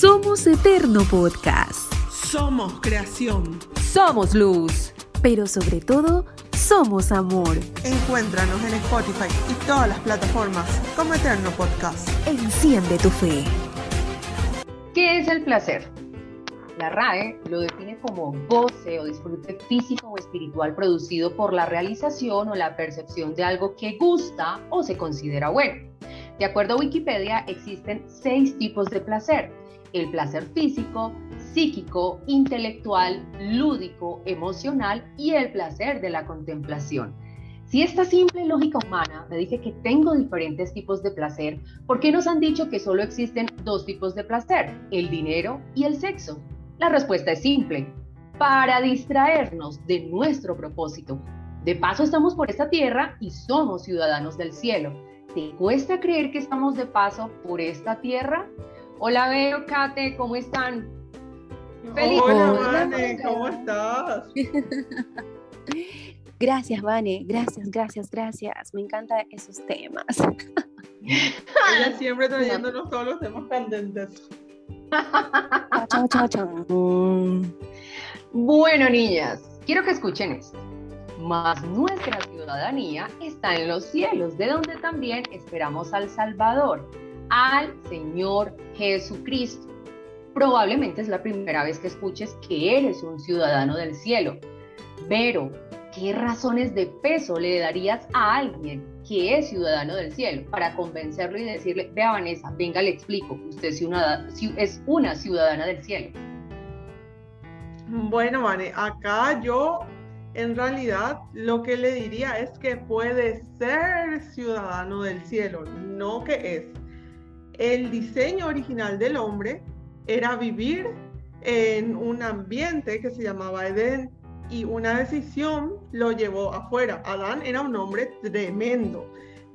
Somos Eterno Podcast. Somos creación. Somos luz. Pero sobre todo, somos amor. Encuéntranos en Spotify y todas las plataformas como Eterno Podcast. Enciende tu fe. ¿Qué es el placer? La RAE lo define como goce o disfrute físico o espiritual producido por la realización o la percepción de algo que gusta o se considera bueno. De acuerdo a Wikipedia, existen seis tipos de placer. El placer físico, psíquico, intelectual, lúdico, emocional y el placer de la contemplación. Si esta simple lógica humana me dice que tengo diferentes tipos de placer, ¿por qué nos han dicho que solo existen dos tipos de placer, el dinero y el sexo? La respuesta es simple, para distraernos de nuestro propósito. De paso estamos por esta tierra y somos ciudadanos del cielo. ¿Te cuesta creer que estamos de paso por esta tierra? Hola, Veo, Kate, ¿cómo están? ¡Feliz Hola, Vane, ¿cómo estás? Gracias, Vane, gracias, gracias, gracias. Me encantan esos temas. Ella siempre trayéndonos todos los temas candentes. Chao, chao, chao. Bueno, niñas, quiero que escuchen esto. Mas nuestra ciudadanía está en los cielos, de donde también esperamos al Salvador, al Señor Jesucristo. Probablemente es la primera vez que escuches que eres un ciudadano del cielo, pero ¿qué razones de peso le darías a alguien que es ciudadano del cielo para convencerlo y decirle, vea Vanessa, venga, le explico, usted es una ciudadana del cielo? Bueno, Vane, acá yo en realidad lo que le diría es que puede ser ciudadano del cielo, no que es. El diseño original del hombre era vivir en un ambiente que se llamaba Edén y una decisión lo llevó afuera. Adán era un hombre tremendo.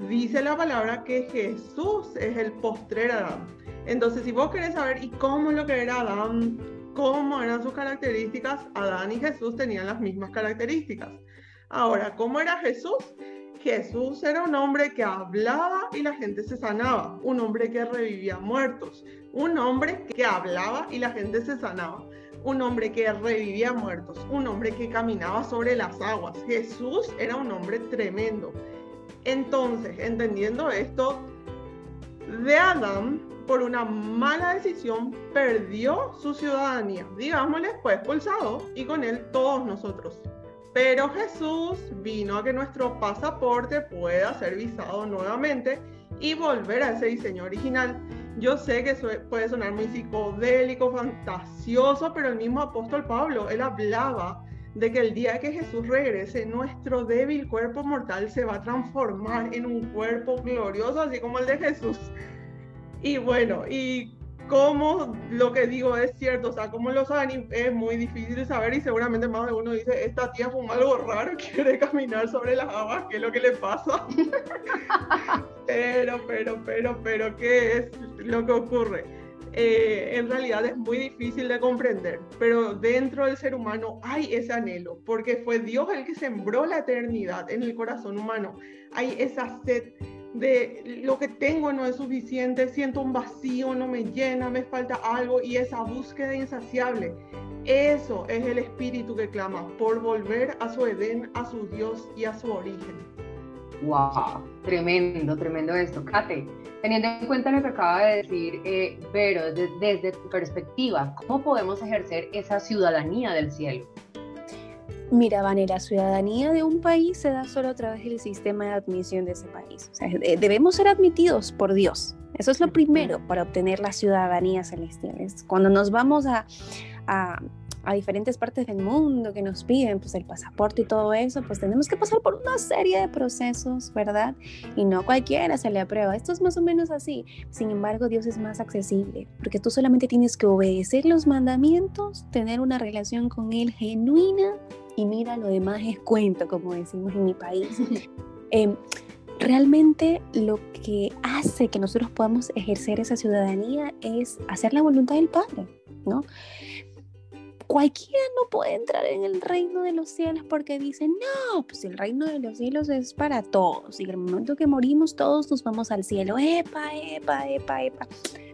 Dice la palabra que Jesús es el postrer Adán. Entonces, si vos querés saber y cómo es lo que era Adán, cómo eran sus características, Adán y Jesús tenían las mismas características. Ahora, ¿cómo era Jesús? Jesús era un hombre que hablaba y la gente se sanaba, un hombre que revivía muertos, un hombre que hablaba y la gente se sanaba, un hombre que revivía muertos, un hombre que caminaba sobre las aguas. Jesús era un hombre tremendo. Entonces, entendiendo esto, de Adán, por una mala decisión, perdió su ciudadanía. Digámosle, fue expulsado y con él todos nosotros. Pero Jesús vino a que nuestro pasaporte pueda ser visado nuevamente y volver a ese diseño original. Yo sé que puede sonar muy psicodélico, fantasioso, pero el mismo apóstol Pablo, él hablaba de que el día que Jesús regrese, nuestro débil cuerpo mortal se va a transformar en un cuerpo glorioso, así como el de Jesús. Y bueno, y cómo lo que digo es cierto, o sea, cómo lo saben es muy difícil de saber y seguramente más de uno dice, esta tía fue algo raro, quiere caminar sobre las aguas, ¿qué es lo que le pasa? pero, pero, pero, pero, ¿qué es lo que ocurre? Eh, en realidad es muy difícil de comprender, pero dentro del ser humano hay ese anhelo, porque fue Dios el que sembró la eternidad en el corazón humano. Hay esa sed de lo que tengo no es suficiente, siento un vacío, no me llena, me falta algo y esa búsqueda insaciable. Eso es el espíritu que clama por volver a su Edén, a su Dios y a su origen. ¡Wow! Tremendo, tremendo esto. Kate, teniendo en cuenta lo que acaba de decir eh, Vero, desde tu perspectiva, ¿cómo podemos ejercer esa ciudadanía del cielo? Mira, Vane, la ciudadanía de un país se da solo a través del sistema de admisión de ese país. O sea, debemos ser admitidos por Dios. Eso es lo primero para obtener la ciudadanía celestial. cuando nos vamos a, a, a, diferentes partes del mundo que nos piden pues, el pasaporte y todo eso, pues tenemos que pasar por una serie de procesos, ¿verdad? Y no cualquiera se le aprueba. Esto es más o menos así. Sin embargo, Dios es más accesible, porque tú solamente tienes que obedecer los mandamientos, tener una relación con Él genuina y mira, lo demás es cuento, como decimos en mi país. Em, realmente lo que hace que nosotros podamos ejercer esa ciudadanía es hacer la voluntad del Padre, ¿no? Cualquiera no puede entrar en el reino de los cielos porque dicen, no, pues el reino de los cielos es para todos y el momento que morimos todos nos vamos al cielo, epa, epa, epa, epa.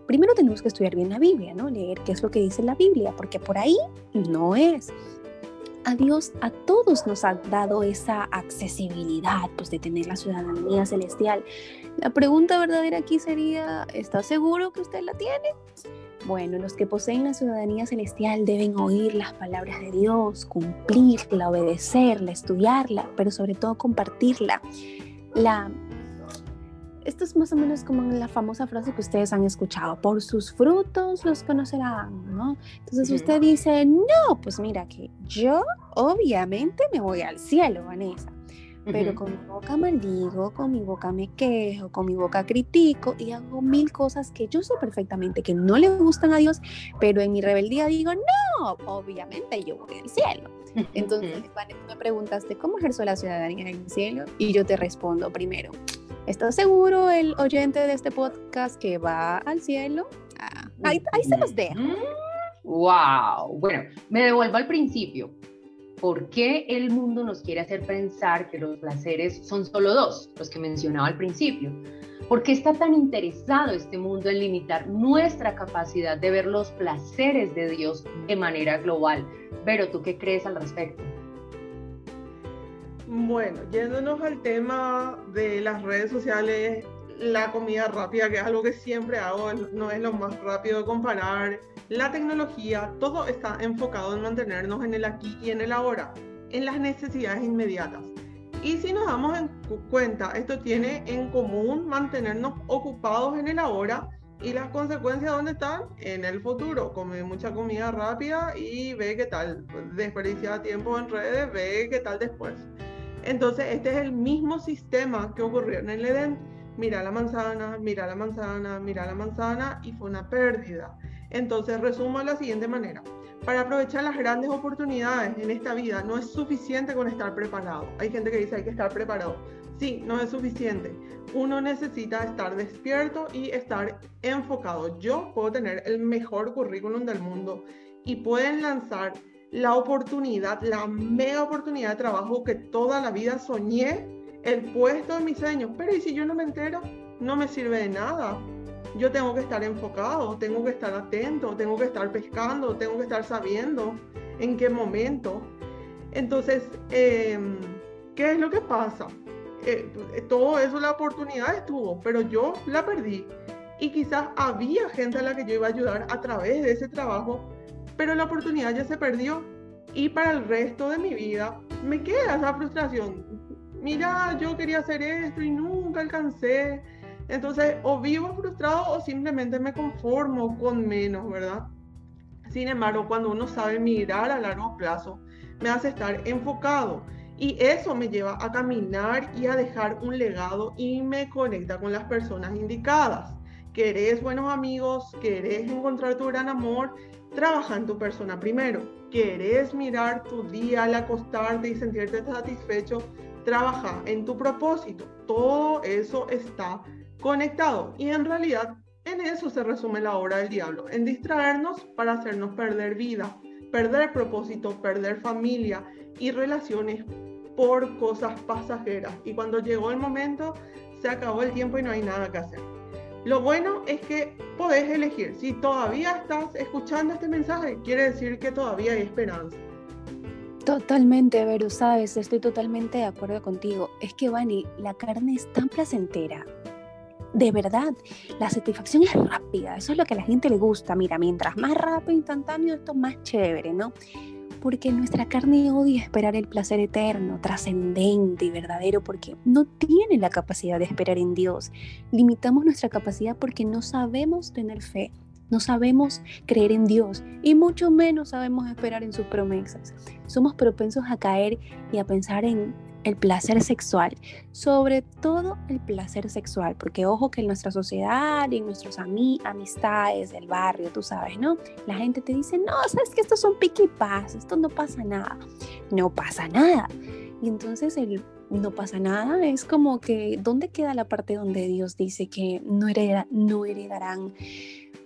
primero tenemos que estudiar bien la Biblia, ¿no? Leer qué es lo que dice la Biblia, porque por ahí no es. A Dios, a todos nos ha dado esa accesibilidad, pues de tener la ciudadanía celestial. La pregunta verdadera aquí sería, ¿está seguro que usted la tiene? Bueno, los que poseen la ciudadanía celestial deben oír las palabras de Dios, cumplirla, obedecerla, estudiarla, pero sobre todo compartirla. La esto es más o menos como la famosa frase que ustedes han escuchado, por sus frutos los conocerán, ¿no? Entonces usted dice, no, pues mira que yo obviamente me voy al cielo, Vanessa, pero con mi boca maldigo, con mi boca me quejo, con mi boca critico y hago mil cosas que yo sé perfectamente que no le gustan a Dios, pero en mi rebeldía digo, no, obviamente yo voy al cielo. Entonces, Vanessa, me preguntaste, ¿cómo ejerzo la ciudadanía en el cielo? Y yo te respondo primero, ¿Está seguro el oyente de este podcast que va al cielo? Ah, ahí, se los dejo. ¡Wow! Bueno, me devuelvo al principio. ¿Por qué el mundo nos quiere hacer pensar que los placeres son solo dos, los que mencionaba al principio? ¿Por qué está tan interesado este mundo en limitar nuestra capacidad de ver los placeres de Dios de manera global? Pero ¿tú qué crees al respecto? Bueno, yéndonos al tema de las redes sociales, la comida rápida, que es algo que siempre hago, no es lo más rápido de comparar, la tecnología, todo está enfocado en mantenernos en el aquí y en el ahora, en las necesidades inmediatas. Y si nos damos en cuenta, esto tiene en común mantenernos ocupados en el ahora y las consecuencias dónde están en el futuro. Come mucha comida rápida y ve qué tal. Desperdicia tiempo en redes, ve qué tal después. Entonces, este es el mismo sistema que ocurrió en el Edén. Mira la manzana, mira la manzana, mira la manzana y fue una pérdida. Entonces, resumo de la siguiente manera. Para aprovechar las grandes oportunidades en esta vida no es suficiente con estar preparado. Hay gente que dice hay que estar preparado. Sí, no es suficiente. Uno necesita estar despierto y estar enfocado. Yo puedo tener el mejor currículum del mundo y pueden lanzar la oportunidad, la mega oportunidad de trabajo que toda la vida soñé, el puesto de mis sueños. Pero ¿y si yo no me entero? No me sirve de nada. Yo tengo que estar enfocado, tengo que estar atento, tengo que estar pescando, tengo que estar sabiendo en qué momento. Entonces, em, ¿qué es lo que pasa? Eh, todo eso, la oportunidad estuvo, pero yo la perdí. Y quizás había gente a la que yo iba a ayudar a través de ese trabajo, pero la oportunidad ya se perdió y para el resto de mi vida me queda esa frustración. Mira, yo quería hacer esto y nunca alcancé. Entonces, o vivo frustrado o simplemente me conformo con menos, ¿verdad? Sin embargo, cuando uno sabe mirar a largo plazo, me hace estar enfocado y eso me lleva a caminar y a dejar un legado y me conecta con las personas indicadas. Querés buenos amigos, querés encontrar tu gran amor, trabaja en tu persona primero. ¿Querés mirar tu día al acostarte y sentirte satisfecho? Trabaja en tu propósito. Todo eso está conectado y en realidad en eso se resume la obra del diablo, en distraernos para hacernos perder vida, perder propósito, perder familia y relaciones por cosas pasajeras. Y cuando llegó el momento, se acabó el tiempo y no hay nada que hacer. Lo bueno es que podés elegir. Si todavía estás escuchando este mensaje, quiere decir que todavía hay esperanza. Totalmente, Vero, sabes, estoy totalmente de acuerdo contigo. Es que, Vani, la carne es tan placentera. De verdad, la satisfacción es rápida, eso es lo que a la gente le gusta. Mira, mientras más rápido, instantáneo, esto más chévere, ¿no? Porque nuestra carne odia esperar el placer eterno, trascendente y verdadero, porque no tiene la capacidad de esperar en Dios. Limitamos nuestra capacidad porque no sabemos tener fe, no sabemos creer en Dios y mucho menos sabemos esperar en sus promesas. Somos propensos a caer y a pensar en el placer sexual, sobre todo el placer sexual, porque ojo que en nuestra sociedad y en nuestros amistades del barrio, tú sabes, ¿no? La gente te dice, no, sabes que son pique y esto no pasa nada, no pasa nada. Y entonces el no pasa nada es como que, ¿dónde queda la parte donde Dios dice que no, no heredarán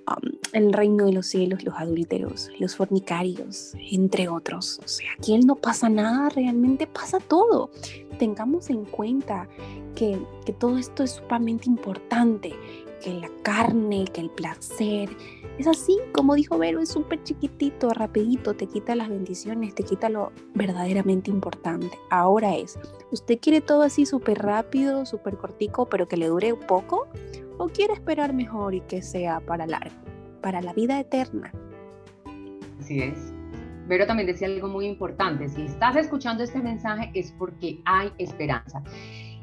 Um, el reino de los cielos, los adúlteros, los fornicarios, entre otros. O sea, aquí no pasa nada, realmente pasa todo. Tengamos en cuenta que, que todo esto es sumamente importante, que la carne, que el placer. Es así, como dijo Vero, es súper chiquitito, rapidito, te quita las bendiciones, te quita lo verdaderamente importante. Ahora es, ¿usted quiere todo así súper rápido, súper cortico, pero que le dure poco? ¿O quiere esperar mejor y que sea para largo, para la vida eterna? Así es. Vero también decía algo muy importante, si estás escuchando este mensaje es porque hay esperanza.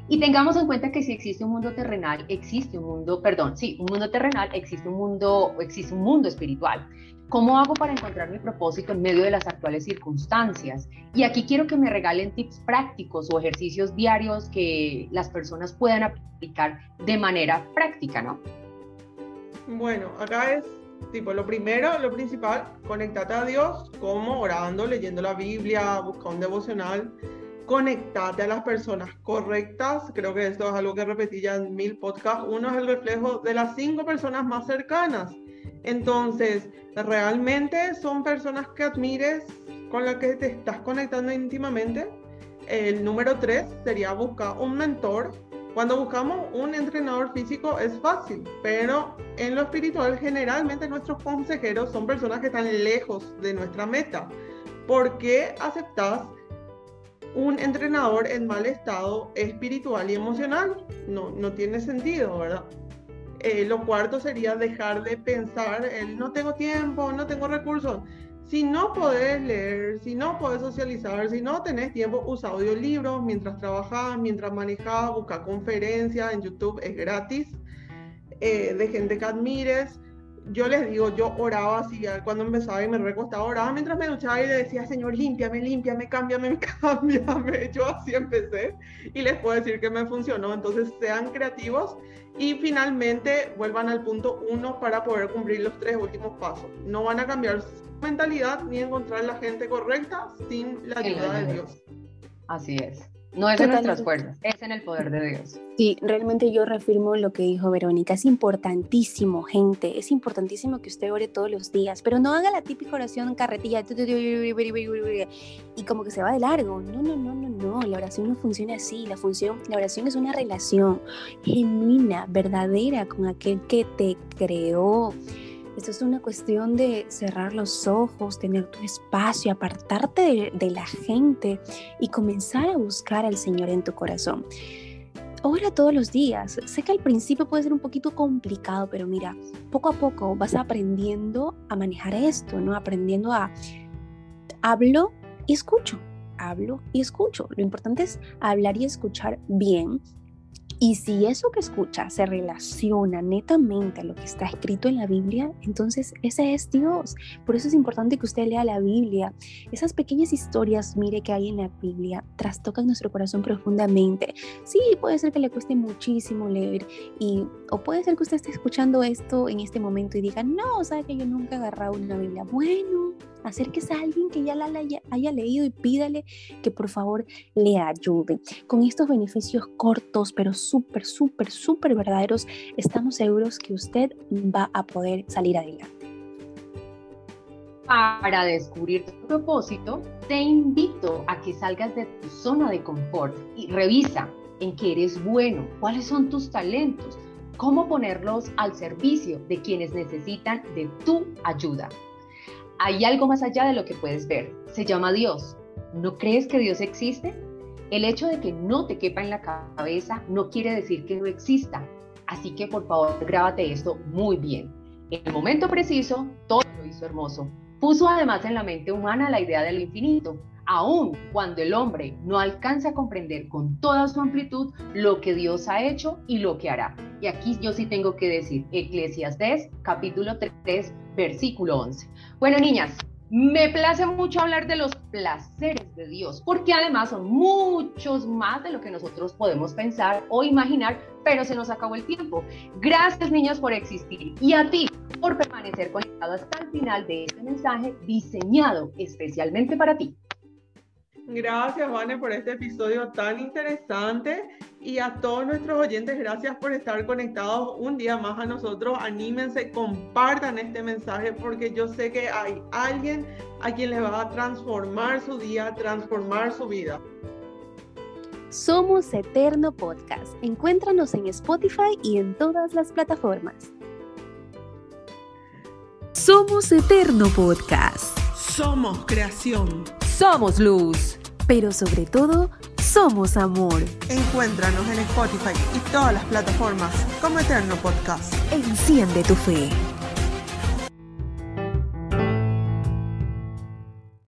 Y tengamos en cuenta que si existe un mundo terrenal, existe un mundo, perdón, sí, un mundo terrenal, existe un mundo, existe un mundo espiritual. ¿Cómo hago para encontrar mi propósito en medio de las actuales circunstancias? Y aquí quiero que me regalen tips prácticos o ejercicios diarios que las personas puedan aplicar de manera práctica, ¿no? Bueno, acá es tipo lo primero, lo principal, conectate a Dios, como orando, leyendo la Biblia, busca un devocional conectate a las personas correctas. Creo que esto es algo que repetí ya en mil podcasts. Uno es el reflejo de las cinco personas más cercanas. Entonces, realmente son personas que admires, con las que te estás conectando íntimamente. El número tres sería buscar un mentor. Cuando buscamos un entrenador físico es fácil, pero en lo espiritual generalmente nuestros consejeros son personas que están lejos de nuestra meta. ¿Por qué aceptas un entrenador en mal estado espiritual y emocional. No, no tiene sentido, ¿verdad? Eh, lo cuarto sería dejar de pensar, el no tengo tiempo, no tengo recursos. Si no podés leer, si no podés socializar, si no tenés tiempo, usa audiolibros mientras trabajas, mientras manejas, busca conferencias en YouTube, es gratis, eh, de gente que admires yo les digo, yo oraba así, cuando empezaba y me recostaba, oraba mientras me duchaba y le decía, Señor, límpiame, límpiame, cámbiame, cámbiame. Yo así empecé y les puedo decir que me funcionó. Entonces, sean creativos y finalmente vuelvan al punto uno para poder cumplir los tres últimos pasos. No van a cambiar su mentalidad ni encontrar la gente correcta sin la ayuda de Dios. Así es. No es en nuestras fuerzas, es en el poder de Dios. Sí, realmente yo reafirmo lo que dijo Verónica. Es importantísimo, gente. Es importantísimo que usted ore todos los días, pero no haga la típica oración carretilla y como que se va de largo. No, no, no, no, no. La oración no funciona así. La, función, la oración es una relación genuina, verdadera con aquel que te creó esto es una cuestión de cerrar los ojos, tener tu espacio, apartarte de, la gente y comenzar a buscar al Señor en tu corazón. Ora todos los días. Sé que al principio puede ser un poquito complicado, pero mira, poco a poco vas aprendiendo a manejar esto, ¿no? Aprendiendo a hablo y escucho, hablo y escucho. Lo importante es hablar y escuchar bien y si eso que escucha se relaciona netamente a lo que está escrito en la Biblia, entonces ese es Dios. Por eso es importante que usted lea la Biblia. Esas pequeñas historias, mire, que hay en la Biblia, trastocan nuestro corazón profundamente. Sí, puede ser que le cueste muchísimo leer y o puede ser que usted esté escuchando esto en este momento y diga, no, sabe que yo nunca he agarrado una Biblia. Bueno, acérquese a alguien que ya la haya, haya leído y pídale que por favor le ayude. Con estos beneficios cortos, pero súper, súper, súper verdaderos, estamos seguros que usted va a poder salir adelante. Para descubrir tu propósito, te invito a que salgas de tu zona de confort y revisa en qué eres bueno, cuáles son tus talentos, cómo ponerlos al servicio de quienes necesitan de tu ayuda. Hay algo más allá de lo que puedes ver. Se llama Dios. ¿No crees que Dios existe? El hecho de que no te quepa en la cabeza no quiere decir que no exista. Así que por favor, grábate esto muy bien. En el momento preciso, todo lo hizo hermoso. Puso además en la mente humana la idea del infinito, aun cuando el hombre no alcanza a comprender con toda su amplitud lo que Dios ha hecho y lo que hará. Y aquí yo sí tengo que decir, Eclesiastes capítulo 3, versículo 11. Bueno, niñas, me place mucho hablar de los placeres de Dios, porque además son muchos más de lo que nosotros podemos pensar o imaginar, pero se nos acabó el tiempo. Gracias niños por existir y a ti por permanecer conectado hasta el final de este mensaje diseñado especialmente para ti. Gracias, Vane, por este episodio tan interesante. Y a todos nuestros oyentes, gracias por estar conectados un día más a nosotros. Anímense, compartan este mensaje porque yo sé que hay alguien a quien le va a transformar su día, transformar su vida. Somos Eterno Podcast. Encuéntranos en Spotify y en todas las plataformas. Somos Eterno Podcast. Somos creación. Somos luz. Pero sobre todo, somos amor. Encuéntranos en Spotify y todas las plataformas como Eterno Podcast. Enciende tu fe.